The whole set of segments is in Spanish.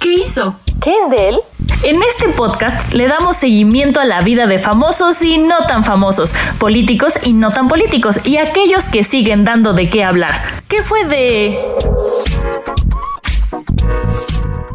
¿Qué hizo? ¿Qué es de él? En este podcast le damos seguimiento a la vida de famosos y no tan famosos, políticos y no tan políticos, y aquellos que siguen dando de qué hablar. ¿Qué fue de...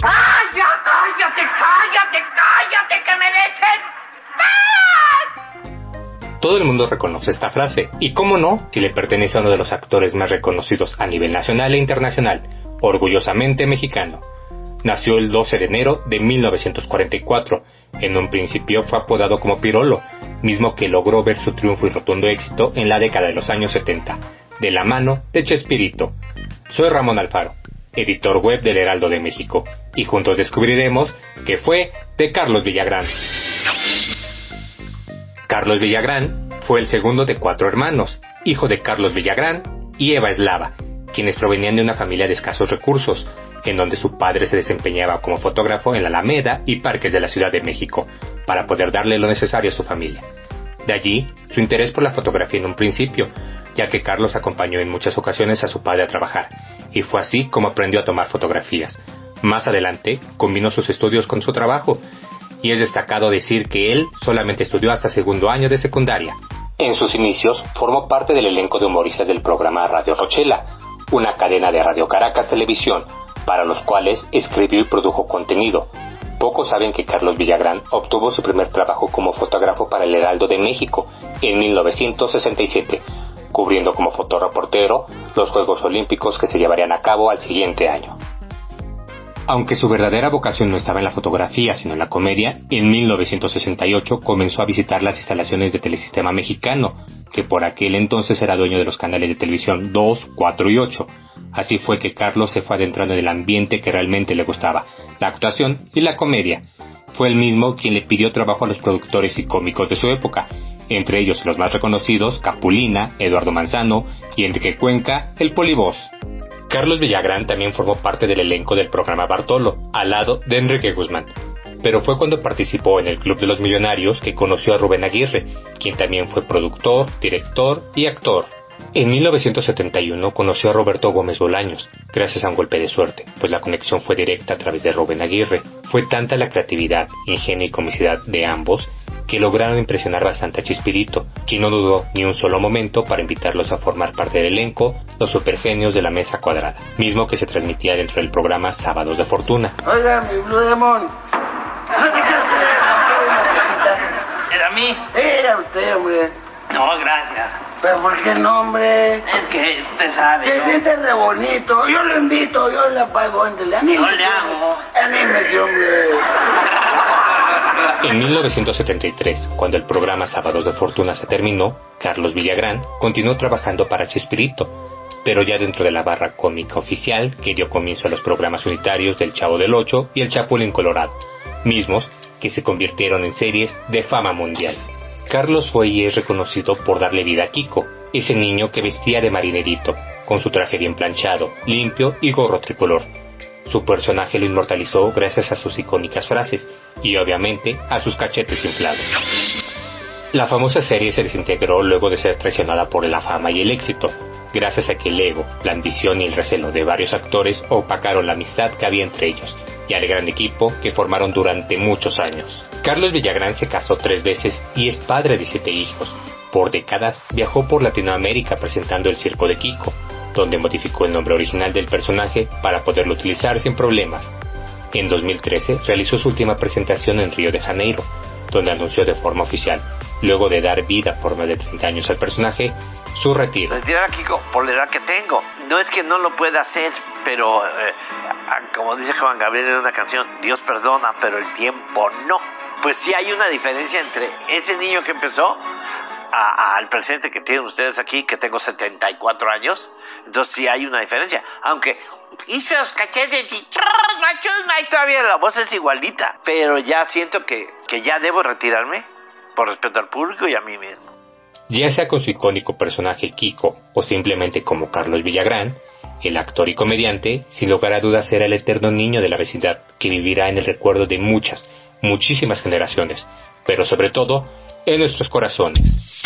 ¡Cállate, cállate, cállate, cállate, que merecen! Todo el mundo reconoce esta frase, y cómo no, si le pertenece a uno de los actores más reconocidos a nivel nacional e internacional, orgullosamente mexicano. Nació el 12 de enero de 1944. En un principio fue apodado como Pirolo, mismo que logró ver su triunfo y rotundo éxito en la década de los años 70, de la mano de Chespirito. Soy Ramón Alfaro, editor web del Heraldo de México, y juntos descubriremos que fue de Carlos Villagrán. Carlos Villagrán fue el segundo de cuatro hermanos, hijo de Carlos Villagrán y Eva Eslava, quienes provenían de una familia de escasos recursos, en donde su padre se desempeñaba como fotógrafo en la Alameda y parques de la Ciudad de México, para poder darle lo necesario a su familia. De allí su interés por la fotografía en un principio, ya que Carlos acompañó en muchas ocasiones a su padre a trabajar, y fue así como aprendió a tomar fotografías. Más adelante, combinó sus estudios con su trabajo, y es destacado decir que él solamente estudió hasta segundo año de secundaria. En sus inicios, formó parte del elenco de humoristas del programa Radio Rochela, una cadena de Radio Caracas Televisión, para los cuales escribió y produjo contenido. Pocos saben que Carlos Villagrán obtuvo su primer trabajo como fotógrafo para el Heraldo de México en 1967, cubriendo como fotoreportero los Juegos Olímpicos que se llevarían a cabo al siguiente año. Aunque su verdadera vocación no estaba en la fotografía, sino en la comedia, en 1968 comenzó a visitar las instalaciones de Telesistema Mexicano, que por aquel entonces era dueño de los canales de televisión 2, 4 y 8. Así fue que Carlos se fue adentrando en el ambiente que realmente le gustaba, la actuación y la comedia. Fue él mismo quien le pidió trabajo a los productores y cómicos de su época, entre ellos los más reconocidos Capulina, Eduardo Manzano y Enrique Cuenca, el Polibos. Carlos Villagrán también formó parte del elenco del programa Bartolo, al lado de Enrique Guzmán. Pero fue cuando participó en el Club de los Millonarios que conoció a Rubén Aguirre, quien también fue productor, director y actor. En 1971 conoció a Roberto Gómez Bolaños, gracias a un golpe de suerte, pues la conexión fue directa a través de Rubén Aguirre. Fue tanta la creatividad, ingenio y comicidad de ambos que lograron impresionar bastante a Chispirito, quien no dudó ni un solo momento para invitarlos a formar parte del elenco Los Supergenios de la Mesa Cuadrada, mismo que se transmitía dentro del programa Sábados de Fortuna. Oiga, mi Blue Demon. ¿Era mí? Era usted, hombre. No, gracias. Pero ¿por qué no, hombre? Es que usted sabe, Se ¿no? siente re bonito. Yo lo invito, yo le pago. Ándale, anímese. Yo le hago. Anímese, hombre. En 1973, cuando el programa Sábados de Fortuna se terminó, Carlos Villagrán continuó trabajando para Chespirito, pero ya dentro de la barra cómica oficial que dio comienzo a los programas unitarios del Chavo del Ocho y el Chapulín Colorado, mismos que se convirtieron en series de fama mundial. Carlos fue y es reconocido por darle vida a Kiko, ese niño que vestía de marinerito, con su traje bien planchado, limpio y gorro tricolor. Su personaje lo inmortalizó gracias a sus icónicas frases y obviamente a sus cachetes inflados. La famosa serie se desintegró luego de ser traicionada por la fama y el éxito, gracias a que el ego, la ambición y el recelo de varios actores opacaron la amistad que había entre ellos y al gran equipo que formaron durante muchos años. Carlos Villagrán se casó tres veces y es padre de siete hijos. Por décadas viajó por Latinoamérica presentando el Circo de Kiko, donde modificó el nombre original del personaje para poderlo utilizar sin problemas. En 2013 realizó su última presentación en Río de Janeiro, donde anunció de forma oficial, luego de dar vida por más de 30 años al personaje, su retiro. Retirar a Kiko por la edad que tengo. No es que no lo pueda hacer, pero eh, como dice Juan Gabriel en una canción, Dios perdona, pero el tiempo no. Pues sí hay una diferencia entre ese niño que empezó al presente que tienen ustedes aquí, que tengo 74 años, entonces sí hay una diferencia. Aunque los cachetes y y todavía la voz es igualita. Pero ya siento que, que ya debo retirarme por respeto al público y a mí mismo. Ya sea con su icónico personaje Kiko o simplemente como Carlos Villagrán, el actor y comediante, sin lugar a dudas será el eterno niño de la vecindad que vivirá en el recuerdo de muchas, muchísimas generaciones, pero sobre todo en nuestros corazones.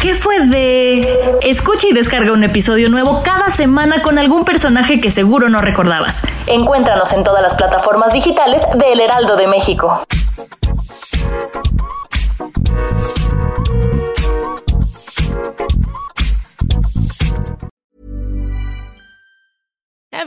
¿Qué fue de...? Escucha y descarga un episodio nuevo cada semana con algún personaje que seguro no recordabas. Encuéntranos en todas las plataformas digitales de El Heraldo de México.